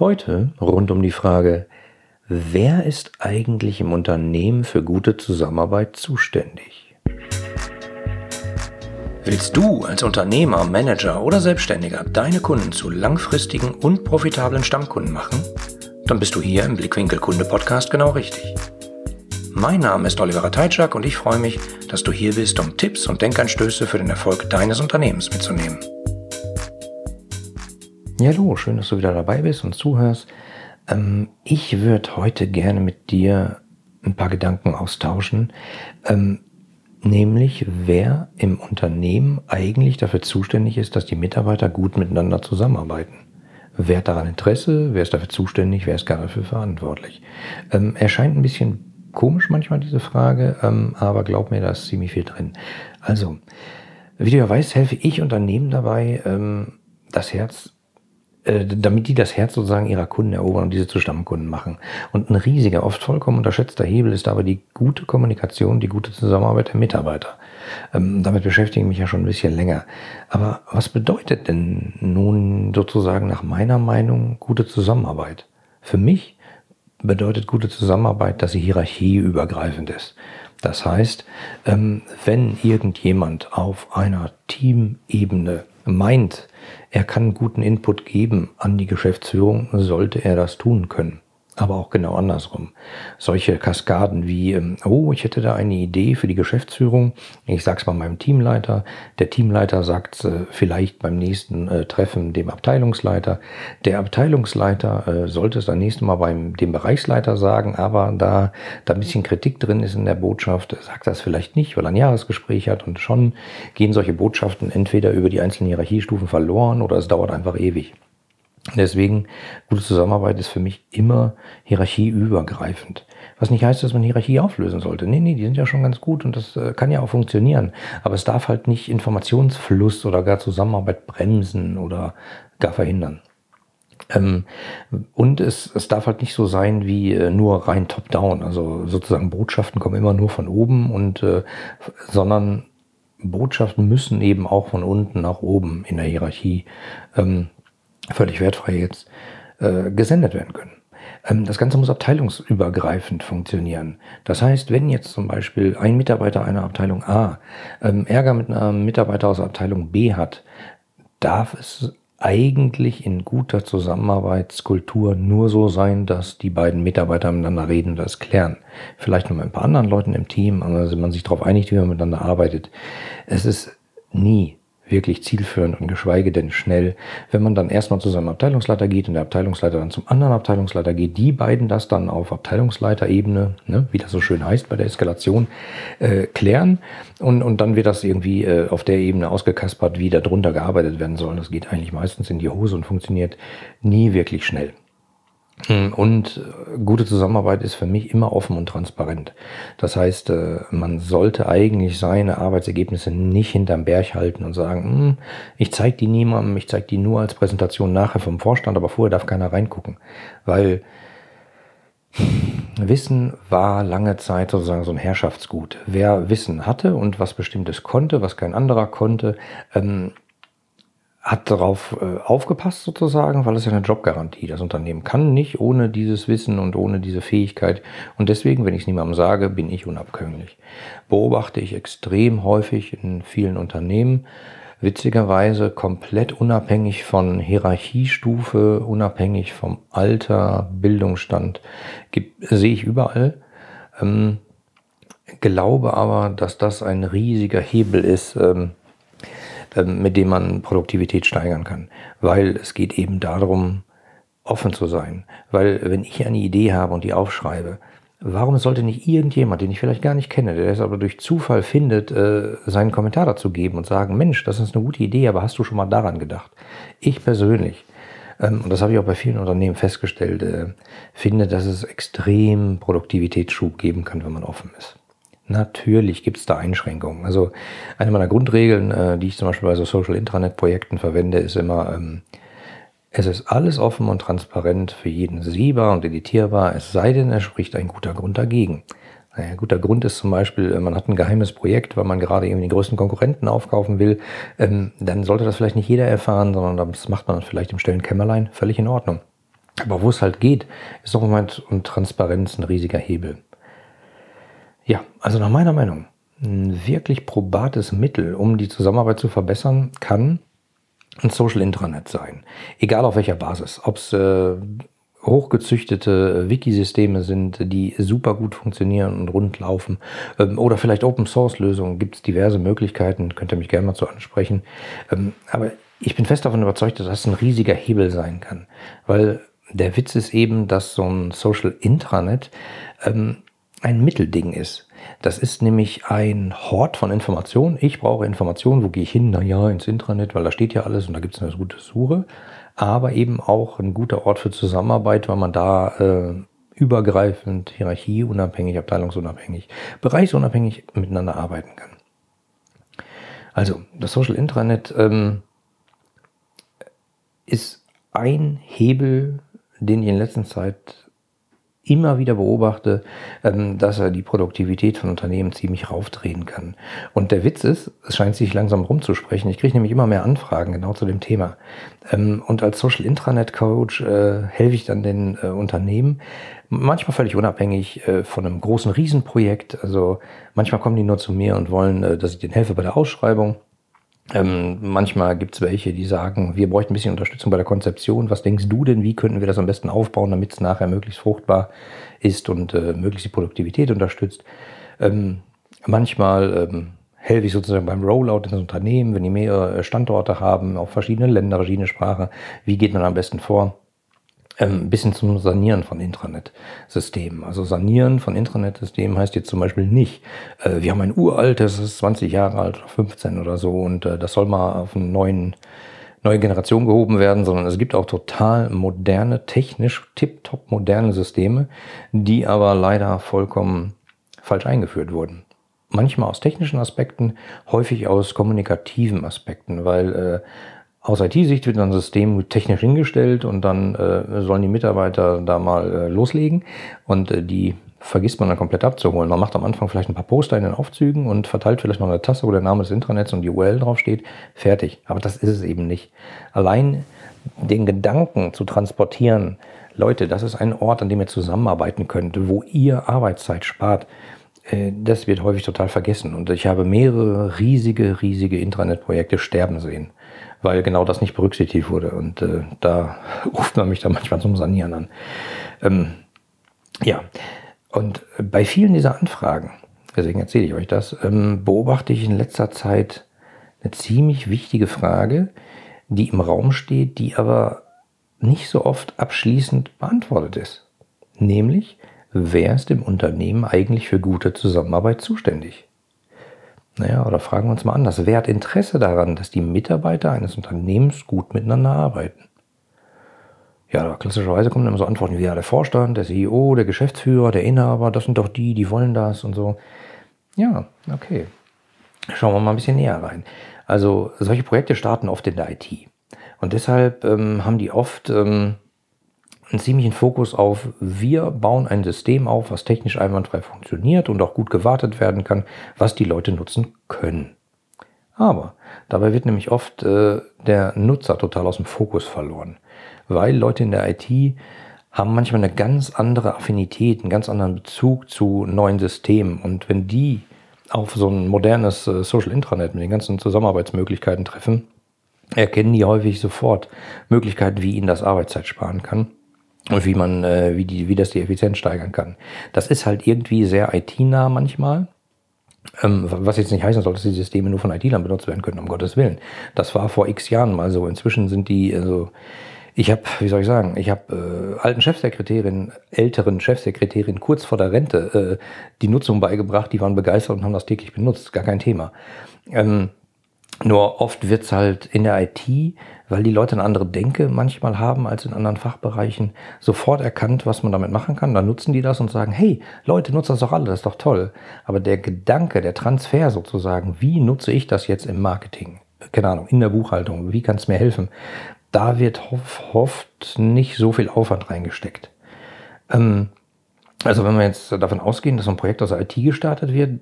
Heute rund um die Frage, wer ist eigentlich im Unternehmen für gute Zusammenarbeit zuständig? Willst du als Unternehmer, Manager oder Selbstständiger deine Kunden zu langfristigen und profitablen Stammkunden machen? Dann bist du hier im Blickwinkel Kunde Podcast genau richtig. Mein Name ist Oliver Teitschak und ich freue mich, dass du hier bist, um Tipps und Denkanstöße für den Erfolg deines Unternehmens mitzunehmen. Ja, hallo, schön, dass du wieder dabei bist und zuhörst. Ähm, ich würde heute gerne mit dir ein paar Gedanken austauschen, ähm, nämlich wer im Unternehmen eigentlich dafür zuständig ist, dass die Mitarbeiter gut miteinander zusammenarbeiten. Wer hat daran Interesse, wer ist dafür zuständig, wer ist gar dafür verantwortlich. Ähm, erscheint ein bisschen komisch manchmal diese Frage, ähm, aber glaub mir, da ist ziemlich viel drin. Also, wie du ja weißt, helfe ich Unternehmen dabei, ähm, das Herz äh, damit die das Herz sozusagen ihrer Kunden erobern und diese zu Stammkunden machen. Und ein riesiger, oft vollkommen unterschätzter Hebel ist aber die gute Kommunikation, die gute Zusammenarbeit der Mitarbeiter. Ähm, damit beschäftige ich mich ja schon ein bisschen länger. Aber was bedeutet denn nun sozusagen nach meiner Meinung gute Zusammenarbeit? Für mich bedeutet gute Zusammenarbeit, dass sie hierarchieübergreifend ist. Das heißt, ähm, wenn irgendjemand auf einer Teamebene meint, er kann guten Input geben an die Geschäftsführung, sollte er das tun können aber auch genau andersrum. Solche Kaskaden wie, ähm, oh, ich hätte da eine Idee für die Geschäftsführung, ich sag's mal meinem Teamleiter, der Teamleiter sagt äh, vielleicht beim nächsten äh, Treffen dem Abteilungsleiter, der Abteilungsleiter äh, sollte es dann nächstes Mal beim dem Bereichsleiter sagen, aber da da ein bisschen Kritik drin ist in der Botschaft, sagt das vielleicht nicht, weil er ein Jahresgespräch hat und schon gehen solche Botschaften entweder über die einzelnen Hierarchiestufen verloren oder es dauert einfach ewig. Deswegen, gute Zusammenarbeit ist für mich immer hierarchieübergreifend. Was nicht heißt, dass man Hierarchie auflösen sollte. Nee, nee, die sind ja schon ganz gut und das äh, kann ja auch funktionieren. Aber es darf halt nicht Informationsfluss oder gar Zusammenarbeit bremsen oder gar verhindern. Ähm, und es, es darf halt nicht so sein wie äh, nur rein top-down. Also sozusagen Botschaften kommen immer nur von oben und äh, sondern Botschaften müssen eben auch von unten nach oben in der Hierarchie ähm, völlig wertfrei jetzt äh, gesendet werden können. Ähm, das Ganze muss abteilungsübergreifend funktionieren. Das heißt, wenn jetzt zum Beispiel ein Mitarbeiter einer Abteilung A ähm, Ärger mit einem Mitarbeiter aus Abteilung B hat, darf es eigentlich in guter Zusammenarbeitskultur nur so sein, dass die beiden Mitarbeiter miteinander reden und das klären. Vielleicht noch mit ein paar anderen Leuten im Team, also man sich darauf einigt, wie man miteinander arbeitet. Es ist nie wirklich zielführend und geschweige denn schnell, wenn man dann erstmal zu seinem Abteilungsleiter geht und der Abteilungsleiter dann zum anderen Abteilungsleiter geht, die beiden das dann auf Abteilungsleiterebene, ne, wie das so schön heißt bei der Eskalation, äh, klären und, und dann wird das irgendwie äh, auf der Ebene ausgekaspert, wie da drunter gearbeitet werden soll. Das geht eigentlich meistens in die Hose und funktioniert nie wirklich schnell. Hm, und äh, gute Zusammenarbeit ist für mich immer offen und transparent. Das heißt, äh, man sollte eigentlich seine Arbeitsergebnisse nicht hinterm Berg halten und sagen, hm, ich zeige die niemandem, ich zeige die nur als Präsentation nachher vom Vorstand, aber vorher darf keiner reingucken. Weil Wissen war lange Zeit sozusagen so ein Herrschaftsgut. Wer Wissen hatte und was Bestimmtes konnte, was kein anderer konnte, ähm, hat darauf äh, aufgepasst sozusagen, weil es ja eine Jobgarantie. Das Unternehmen kann nicht ohne dieses Wissen und ohne diese Fähigkeit. Und deswegen, wenn ich es niemandem sage, bin ich unabkömmlich. Beobachte ich extrem häufig in vielen Unternehmen. Witzigerweise komplett unabhängig von Hierarchiestufe, unabhängig vom Alter, Bildungsstand, sehe ich überall. Ähm, glaube aber, dass das ein riesiger Hebel ist, ähm, mit dem man Produktivität steigern kann. Weil es geht eben darum, offen zu sein. Weil wenn ich eine Idee habe und die aufschreibe, warum sollte nicht irgendjemand, den ich vielleicht gar nicht kenne, der es aber durch Zufall findet, äh, seinen Kommentar dazu geben und sagen, Mensch, das ist eine gute Idee, aber hast du schon mal daran gedacht? Ich persönlich, ähm, und das habe ich auch bei vielen Unternehmen festgestellt, äh, finde, dass es extrem Produktivitätsschub geben kann, wenn man offen ist. Natürlich gibt es da Einschränkungen. Also eine meiner Grundregeln, äh, die ich zum Beispiel bei so Social Intranet Projekten verwende, ist immer, ähm, es ist alles offen und transparent für jeden sehbar und editierbar, es sei denn, es spricht ein guter Grund dagegen. Naja, guter Grund ist zum Beispiel, äh, man hat ein geheimes Projekt, weil man gerade irgendwie den größten Konkurrenten aufkaufen will, ähm, dann sollte das vielleicht nicht jeder erfahren, sondern das macht man vielleicht im stillen Kämmerlein, völlig in Ordnung. Aber wo es halt geht, ist Moment und Transparenz ein riesiger Hebel. Ja, also nach meiner Meinung, ein wirklich probates Mittel, um die Zusammenarbeit zu verbessern, kann ein Social Intranet sein. Egal auf welcher Basis. Ob es äh, hochgezüchtete Wikisysteme sind, die super gut funktionieren und rund laufen. Ähm, oder vielleicht Open Source Lösungen. Gibt es diverse Möglichkeiten. Könnt ihr mich gerne mal zu ansprechen. Ähm, aber ich bin fest davon überzeugt, dass das ein riesiger Hebel sein kann. Weil der Witz ist eben, dass so ein Social Intranet ähm, ein Mittelding ist. Das ist nämlich ein Hort von Informationen. Ich brauche Informationen. Wo gehe ich hin? Naja, ins Intranet, weil da steht ja alles und da gibt es eine gute Suche. Aber eben auch ein guter Ort für Zusammenarbeit, weil man da äh, übergreifend, hierarchieunabhängig, abteilungsunabhängig, bereichsunabhängig miteinander arbeiten kann. Also, das Social Intranet ähm, ist ein Hebel, den ich in letzter Zeit immer wieder beobachte, ähm, dass er die Produktivität von Unternehmen ziemlich raufdrehen kann. Und der Witz ist, es scheint sich langsam rumzusprechen. Ich kriege nämlich immer mehr Anfragen genau zu dem Thema. Ähm, und als Social Intranet Coach äh, helfe ich dann den äh, Unternehmen, manchmal völlig unabhängig äh, von einem großen Riesenprojekt. Also manchmal kommen die nur zu mir und wollen, dass ich denen helfe bei der Ausschreibung. Ähm, manchmal gibt es welche, die sagen, wir bräuchten ein bisschen Unterstützung bei der Konzeption. Was denkst du denn, wie könnten wir das am besten aufbauen, damit es nachher möglichst fruchtbar ist und äh, möglichst die Produktivität unterstützt? Ähm, manchmal ähm, helfe ich sozusagen beim Rollout in das Unternehmen, wenn die mehrere Standorte haben, auch verschiedene Länder, verschiedene Sprachen. Wie geht man am besten vor? Ähm, bis hin zum Sanieren von Intranet-Systemen. Also Sanieren von Intranet-Systemen heißt jetzt zum Beispiel nicht, äh, wir haben ein uraltes, das ist 20 Jahre alt oder 15 oder so und äh, das soll mal auf einen neuen neue Generation gehoben werden, sondern es gibt auch total moderne, technisch tiptop moderne Systeme, die aber leider vollkommen falsch eingeführt wurden. Manchmal aus technischen Aspekten, häufig aus kommunikativen Aspekten, weil äh, aus IT-Sicht wird ein System technisch hingestellt und dann äh, sollen die Mitarbeiter da mal äh, loslegen und äh, die vergisst man dann komplett abzuholen. Man macht am Anfang vielleicht ein paar Poster in den Aufzügen und verteilt vielleicht noch eine Tasse, wo der Name des Intranets und die URL draufsteht. Fertig. Aber das ist es eben nicht. Allein den Gedanken zu transportieren, Leute, das ist ein Ort, an dem ihr zusammenarbeiten könnt, wo ihr Arbeitszeit spart. Äh, das wird häufig total vergessen. Und ich habe mehrere riesige, riesige Intranet-Projekte sterben sehen weil genau das nicht berücksichtigt wurde. Und äh, da ruft man mich dann manchmal zum Sanieren an. Ähm, ja, und bei vielen dieser Anfragen, deswegen erzähle ich euch das, ähm, beobachte ich in letzter Zeit eine ziemlich wichtige Frage, die im Raum steht, die aber nicht so oft abschließend beantwortet ist. Nämlich, wer ist im Unternehmen eigentlich für gute Zusammenarbeit zuständig? Naja, oder fragen wir uns mal anders. Wer hat Interesse daran, dass die Mitarbeiter eines Unternehmens gut miteinander arbeiten? Ja, klassischerweise kommen immer so Antworten wie ja, der Vorstand, der CEO, der Geschäftsführer, der Inhaber, das sind doch die, die wollen das und so. Ja, okay. Schauen wir mal ein bisschen näher rein. Also solche Projekte starten oft in der IT. Und deshalb ähm, haben die oft ähm, einen ziemlichen Fokus auf, wir bauen ein System auf, was technisch einwandfrei funktioniert und auch gut gewartet werden kann, was die Leute nutzen können. Aber dabei wird nämlich oft äh, der Nutzer total aus dem Fokus verloren, weil Leute in der IT haben manchmal eine ganz andere Affinität, einen ganz anderen Bezug zu neuen Systemen. Und wenn die auf so ein modernes äh, Social Intranet mit den ganzen Zusammenarbeitsmöglichkeiten treffen, erkennen die häufig sofort Möglichkeiten, wie ihnen das Arbeitszeit sparen kann und wie man, äh, wie, die, wie das die Effizienz steigern kann. Das ist halt irgendwie sehr IT-nah manchmal. Ähm, was jetzt nicht heißen soll, dass die Systeme nur von IT-Lern benutzt werden können, um Gottes Willen. Das war vor x Jahren mal so. Inzwischen sind die, also ich habe, wie soll ich sagen, ich habe äh, alten Chefsekretärin, älteren Chefsekretärin kurz vor der Rente äh, die Nutzung beigebracht, die waren begeistert und haben das täglich benutzt, gar kein Thema. Ähm, nur oft wird's halt in der IT, weil die Leute eine andere Denke manchmal haben als in anderen Fachbereichen, sofort erkannt, was man damit machen kann. Dann nutzen die das und sagen, hey, Leute, nutzt das doch alle, das ist doch toll. Aber der Gedanke, der Transfer sozusagen, wie nutze ich das jetzt im Marketing? Keine Ahnung, in der Buchhaltung, wie kann es mir helfen? Da wird oft nicht so viel Aufwand reingesteckt. Ähm, also wenn wir jetzt davon ausgehen, dass ein Projekt aus der IT gestartet wird,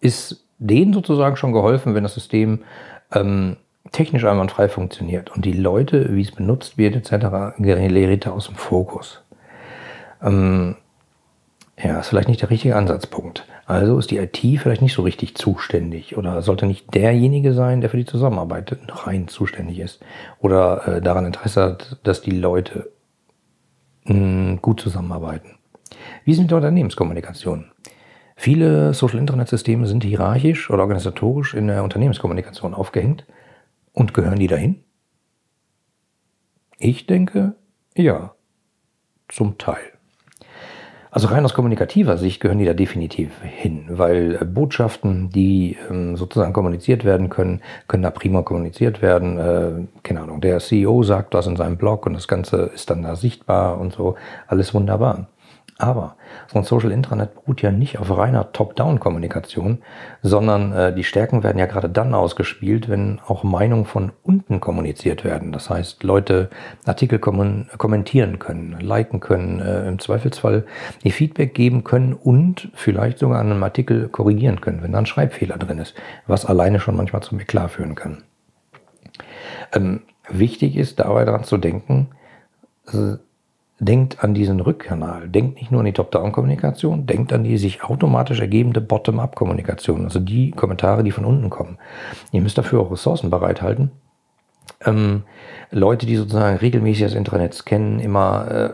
ist denen sozusagen schon geholfen, wenn das System ähm, technisch einwandfrei funktioniert und die Leute, wie es benutzt wird etc., gerät aus dem Fokus. Ähm, ja, ist vielleicht nicht der richtige Ansatzpunkt. Also ist die IT vielleicht nicht so richtig zuständig oder sollte nicht derjenige sein, der für die Zusammenarbeit rein zuständig ist oder äh, daran Interesse hat, dass die Leute mh, hm, gut zusammenarbeiten. Wie ist mit der Unternehmenskommunikation? Viele Social-Internet-Systeme sind hierarchisch oder organisatorisch in der Unternehmenskommunikation aufgehängt und gehören die dahin? Ich denke, ja, zum Teil. Also rein aus kommunikativer Sicht gehören die da definitiv hin, weil äh, Botschaften, die ähm, sozusagen kommuniziert werden können, können da prima kommuniziert werden. Äh, keine Ahnung, der CEO sagt was in seinem Blog und das Ganze ist dann da sichtbar und so, alles wunderbar. Aber so ein Social Intranet beruht ja nicht auf reiner Top-Down-Kommunikation, sondern äh, die Stärken werden ja gerade dann ausgespielt, wenn auch Meinungen von unten kommuniziert werden. Das heißt, Leute Artikel kommen, kommentieren können, liken können, äh, im Zweifelsfall ihr Feedback geben können und vielleicht sogar an einem Artikel korrigieren können, wenn da ein Schreibfehler drin ist, was alleine schon manchmal zum Eklat führen kann. Ähm, wichtig ist dabei daran zu denken, äh, denkt an diesen Rückkanal, denkt nicht nur an die Top-Down-Kommunikation, denkt an die sich automatisch ergebende Bottom-Up-Kommunikation, also die Kommentare, die von unten kommen. Ihr müsst dafür auch Ressourcen bereithalten. Ähm, Leute, die sozusagen regelmäßig das Intranet kennen, immer äh,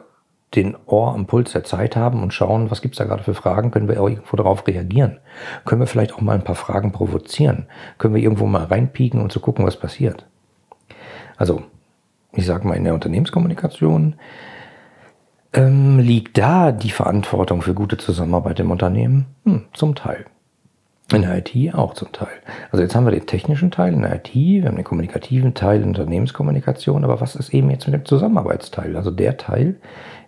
den Ohr am Puls der Zeit haben und schauen, was gibt's da gerade für Fragen, können wir irgendwo darauf reagieren? Können wir vielleicht auch mal ein paar Fragen provozieren? Können wir irgendwo mal reinpieken und zu gucken, was passiert? Also, ich sage mal in der Unternehmenskommunikation, ähm, liegt da die Verantwortung für gute Zusammenarbeit im Unternehmen? Hm, zum Teil. In der IT auch zum Teil. Also jetzt haben wir den technischen Teil in der IT, wir haben den kommunikativen Teil in Unternehmenskommunikation, aber was ist eben jetzt mit dem Zusammenarbeitsteil? Also der Teil,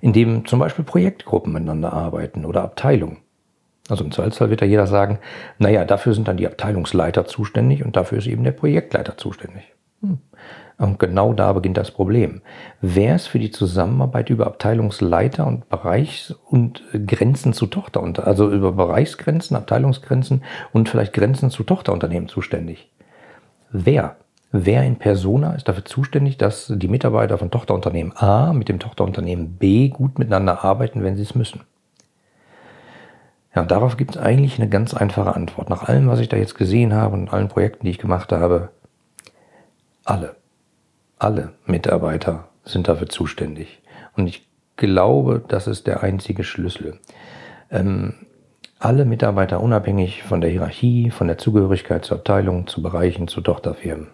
in dem zum Beispiel Projektgruppen miteinander arbeiten oder Abteilungen. Also im Zweifelsfall wird da jeder sagen, naja, dafür sind dann die Abteilungsleiter zuständig und dafür ist eben der Projektleiter zuständig. Hm. Und genau da beginnt das Problem. Wer ist für die Zusammenarbeit über Abteilungsleiter und Bereichs- und Grenzen zu Tochter, also über Bereichsgrenzen, Abteilungsgrenzen und vielleicht Grenzen zu Tochterunternehmen zuständig? Wer? Wer in Persona ist dafür zuständig, dass die Mitarbeiter von Tochterunternehmen A mit dem Tochterunternehmen B gut miteinander arbeiten, wenn sie es müssen? Ja, darauf gibt es eigentlich eine ganz einfache Antwort. Nach allem, was ich da jetzt gesehen habe und allen Projekten, die ich gemacht habe, alle alle Mitarbeiter sind dafür zuständig. Und ich glaube, das ist der einzige Schlüssel. Ähm, alle Mitarbeiter unabhängig von der Hierarchie, von der Zugehörigkeit zur Abteilung, zu Bereichen, zu Tochterfirmen.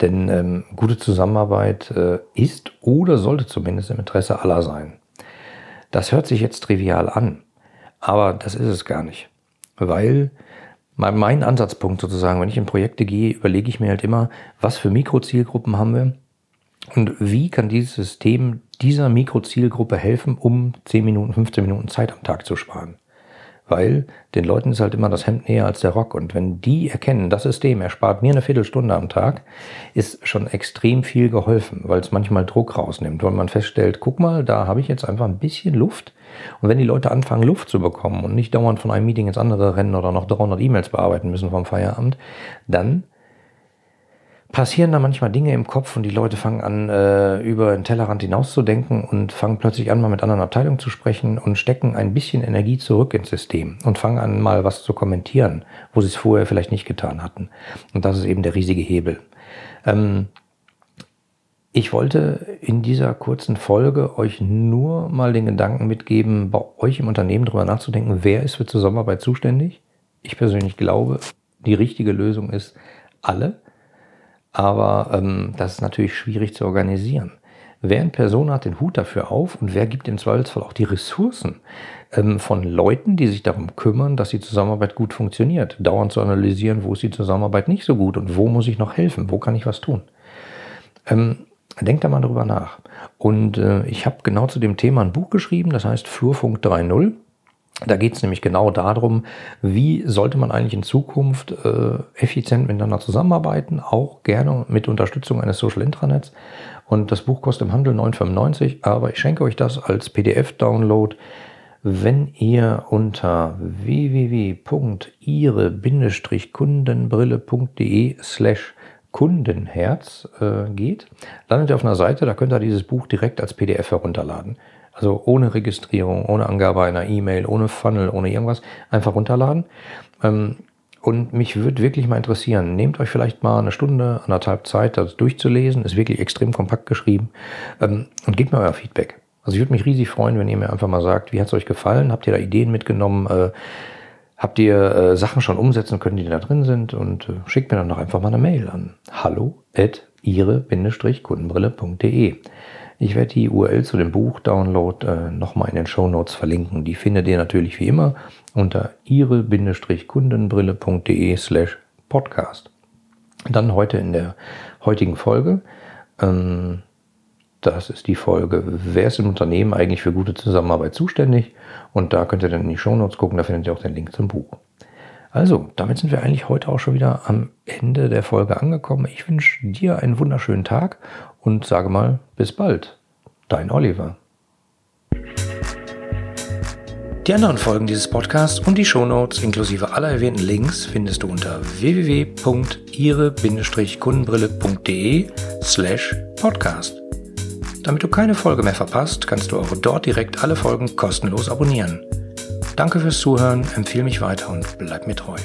Denn ähm, gute Zusammenarbeit äh, ist oder sollte zumindest im Interesse aller sein. Das hört sich jetzt trivial an, aber das ist es gar nicht. Weil mein Ansatzpunkt sozusagen, wenn ich in Projekte gehe, überlege ich mir halt immer, was für Mikrozielgruppen haben wir und wie kann dieses System dieser Mikrozielgruppe helfen, um 10 Minuten, 15 Minuten Zeit am Tag zu sparen. Weil den Leuten ist halt immer das Hemd näher als der Rock. Und wenn die erkennen, das System erspart mir eine Viertelstunde am Tag, ist schon extrem viel geholfen, weil es manchmal Druck rausnimmt. Weil man feststellt, guck mal, da habe ich jetzt einfach ein bisschen Luft. Und wenn die Leute anfangen, Luft zu bekommen und nicht dauernd von einem Meeting ins andere rennen oder noch 300 E-Mails bearbeiten müssen vom Feierabend, dann passieren da manchmal Dinge im Kopf und die Leute fangen an, äh, über den Tellerrand hinauszudenken und fangen plötzlich an, mal mit anderen Abteilungen zu sprechen und stecken ein bisschen Energie zurück ins System und fangen an, mal was zu kommentieren, wo sie es vorher vielleicht nicht getan hatten. Und das ist eben der riesige Hebel. Ähm, ich wollte in dieser kurzen Folge euch nur mal den Gedanken mitgeben, bei euch im Unternehmen darüber nachzudenken, wer ist für Zusammenarbeit zuständig. Ich persönlich glaube, die richtige Lösung ist alle aber ähm, das ist natürlich schwierig zu organisieren. Wer in Person hat den Hut dafür auf und wer gibt im Zweifelsfall auch die Ressourcen ähm, von Leuten, die sich darum kümmern, dass die Zusammenarbeit gut funktioniert, dauernd zu analysieren, wo ist die Zusammenarbeit nicht so gut und wo muss ich noch helfen, wo kann ich was tun. Ähm, denkt da mal drüber nach. Und äh, ich habe genau zu dem Thema ein Buch geschrieben, das heißt Flurfunk 3.0. Da geht es nämlich genau darum, wie sollte man eigentlich in Zukunft äh, effizient miteinander zusammenarbeiten, auch gerne mit Unterstützung eines Social Intranets. Und das Buch kostet im Handel 9,95, aber ich schenke euch das als PDF-Download, wenn ihr unter www.ihre-kundenbrille.de slash Kundenherz äh, geht, landet ihr auf einer Seite, da könnt ihr dieses Buch direkt als PDF herunterladen. Also ohne Registrierung, ohne Angabe einer E-Mail, ohne Funnel, ohne irgendwas, einfach runterladen. Ähm, und mich würde wirklich mal interessieren, nehmt euch vielleicht mal eine Stunde, anderthalb Zeit, das durchzulesen. Ist wirklich extrem kompakt geschrieben. Ähm, und gebt mir euer Feedback. Also ich würde mich riesig freuen, wenn ihr mir einfach mal sagt, wie hat es euch gefallen? Habt ihr da Ideen mitgenommen? Äh, habt ihr äh, Sachen schon umsetzen können, die da drin sind? Und äh, schickt mir dann doch einfach mal eine Mail an hallo at ihre-kundenbrille.de. Ich werde die URL zu dem Buch-Download äh, nochmal in den Show Notes verlinken. Die findet ihr natürlich wie immer unter ihre-kundenbrille.de slash podcast. Dann heute in der heutigen Folge. Ähm, das ist die Folge, wer ist im Unternehmen eigentlich für gute Zusammenarbeit zuständig? Und da könnt ihr dann in die Show Notes gucken, da findet ihr auch den Link zum Buch. Also, damit sind wir eigentlich heute auch schon wieder am Ende der Folge angekommen. Ich wünsche dir einen wunderschönen Tag und sage mal bis bald. Dein Oliver. Die anderen Folgen dieses Podcasts und die Shownotes inklusive aller erwähnten Links findest du unter www.ihre-kundenbrille.de slash podcast. Damit du keine Folge mehr verpasst, kannst du auch dort direkt alle Folgen kostenlos abonnieren. Danke fürs Zuhören, empfehle mich weiter und bleib mir treu.